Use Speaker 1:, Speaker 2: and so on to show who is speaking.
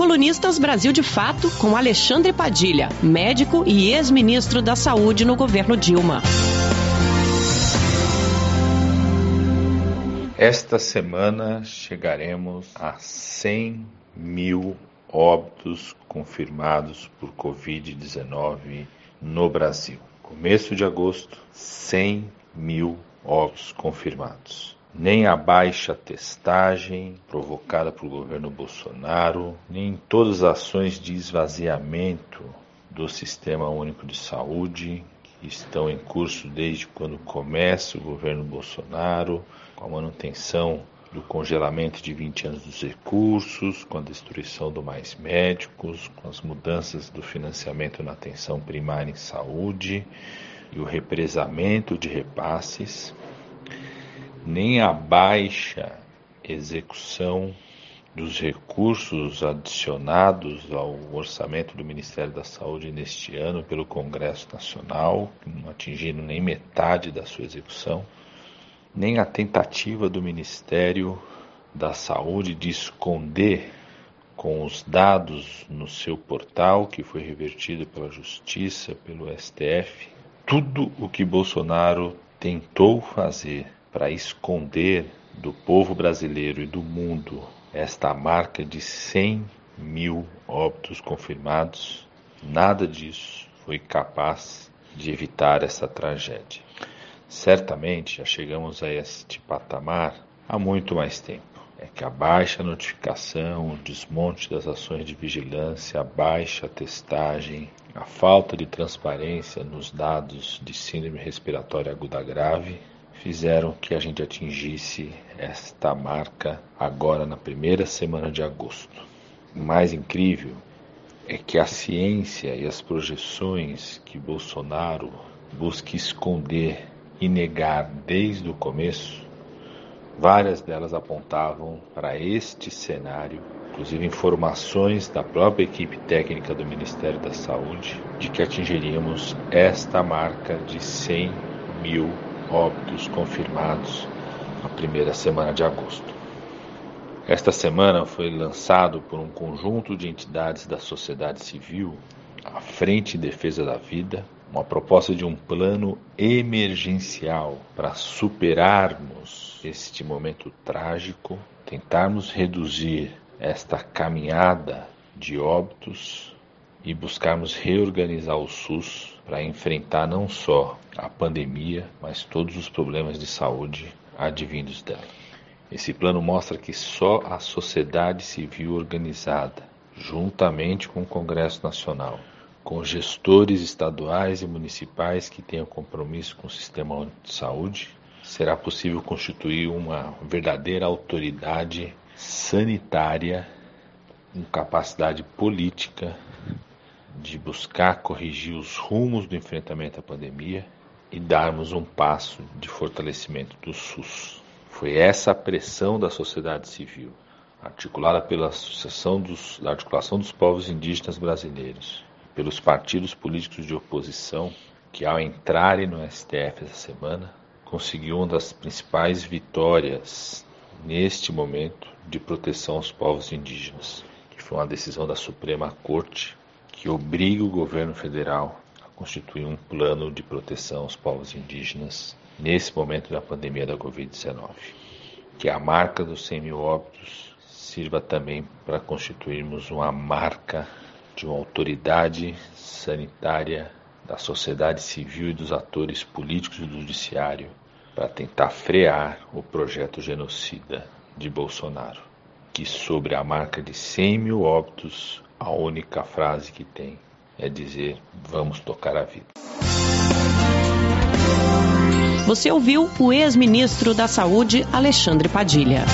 Speaker 1: Colunistas Brasil de Fato com Alexandre Padilha, médico e ex-ministro da Saúde no governo Dilma.
Speaker 2: Esta semana chegaremos a 100 mil óbitos confirmados por Covid-19 no Brasil. Começo de agosto, 100 mil óbitos confirmados. Nem a baixa testagem provocada pelo governo Bolsonaro, nem todas as ações de esvaziamento do Sistema Único de Saúde que estão em curso desde quando começa o governo Bolsonaro, com a manutenção do congelamento de 20 anos dos recursos, com a destruição do Mais Médicos, com as mudanças do financiamento na atenção primária em saúde e o represamento de repasses, nem a baixa execução dos recursos adicionados ao orçamento do Ministério da Saúde neste ano pelo Congresso Nacional, não atingindo nem metade da sua execução, nem a tentativa do Ministério da Saúde de esconder com os dados no seu portal, que foi revertido pela Justiça, pelo STF, tudo o que Bolsonaro tentou fazer para esconder do povo brasileiro e do mundo esta marca de 100 mil óbitos confirmados, nada disso foi capaz de evitar essa tragédia. Certamente já chegamos a este patamar há muito mais tempo. É que a baixa notificação, o desmonte das ações de vigilância, a baixa testagem, a falta de transparência nos dados de síndrome respiratória aguda grave fizeram que a gente atingisse esta marca agora na primeira semana de agosto. O mais incrível é que a ciência e as projeções que Bolsonaro busca esconder e negar desde o começo, várias delas apontavam para este cenário, inclusive informações da própria equipe técnica do Ministério da Saúde, de que atingiríamos esta marca de 100 mil óbitos confirmados na primeira semana de agosto. Esta semana foi lançado por um conjunto de entidades da sociedade civil, a Frente em Defesa da Vida, uma proposta de um plano emergencial para superarmos este momento trágico, tentarmos reduzir esta caminhada de óbitos e buscarmos reorganizar o SUS para enfrentar não só a pandemia, mas todos os problemas de saúde advindos dela. Esse plano mostra que só a sociedade civil organizada, juntamente com o Congresso Nacional, com gestores estaduais e municipais que tenham compromisso com o sistema de saúde, será possível constituir uma verdadeira autoridade sanitária com capacidade política de buscar corrigir os rumos do enfrentamento à pandemia e darmos um passo de fortalecimento do SUS. Foi essa a pressão da sociedade civil, articulada pela Associação dos, da Articulação dos Povos Indígenas Brasileiros, pelos partidos políticos de oposição, que ao entrarem no STF essa semana, conseguiu uma das principais vitórias neste momento de proteção aos povos indígenas, que foi uma decisão da Suprema Corte que obriga o governo federal a constituir um plano de proteção aos povos indígenas nesse momento da pandemia da Covid-19. Que a marca dos 100 mil óbitos sirva também para constituirmos uma marca de uma autoridade sanitária da sociedade civil e dos atores políticos e do judiciário para tentar frear o projeto genocida de Bolsonaro, que sobre a marca de 100 mil óbitos a única frase que tem é dizer: vamos tocar a vida.
Speaker 1: Você ouviu o ex-ministro da Saúde, Alexandre Padilha.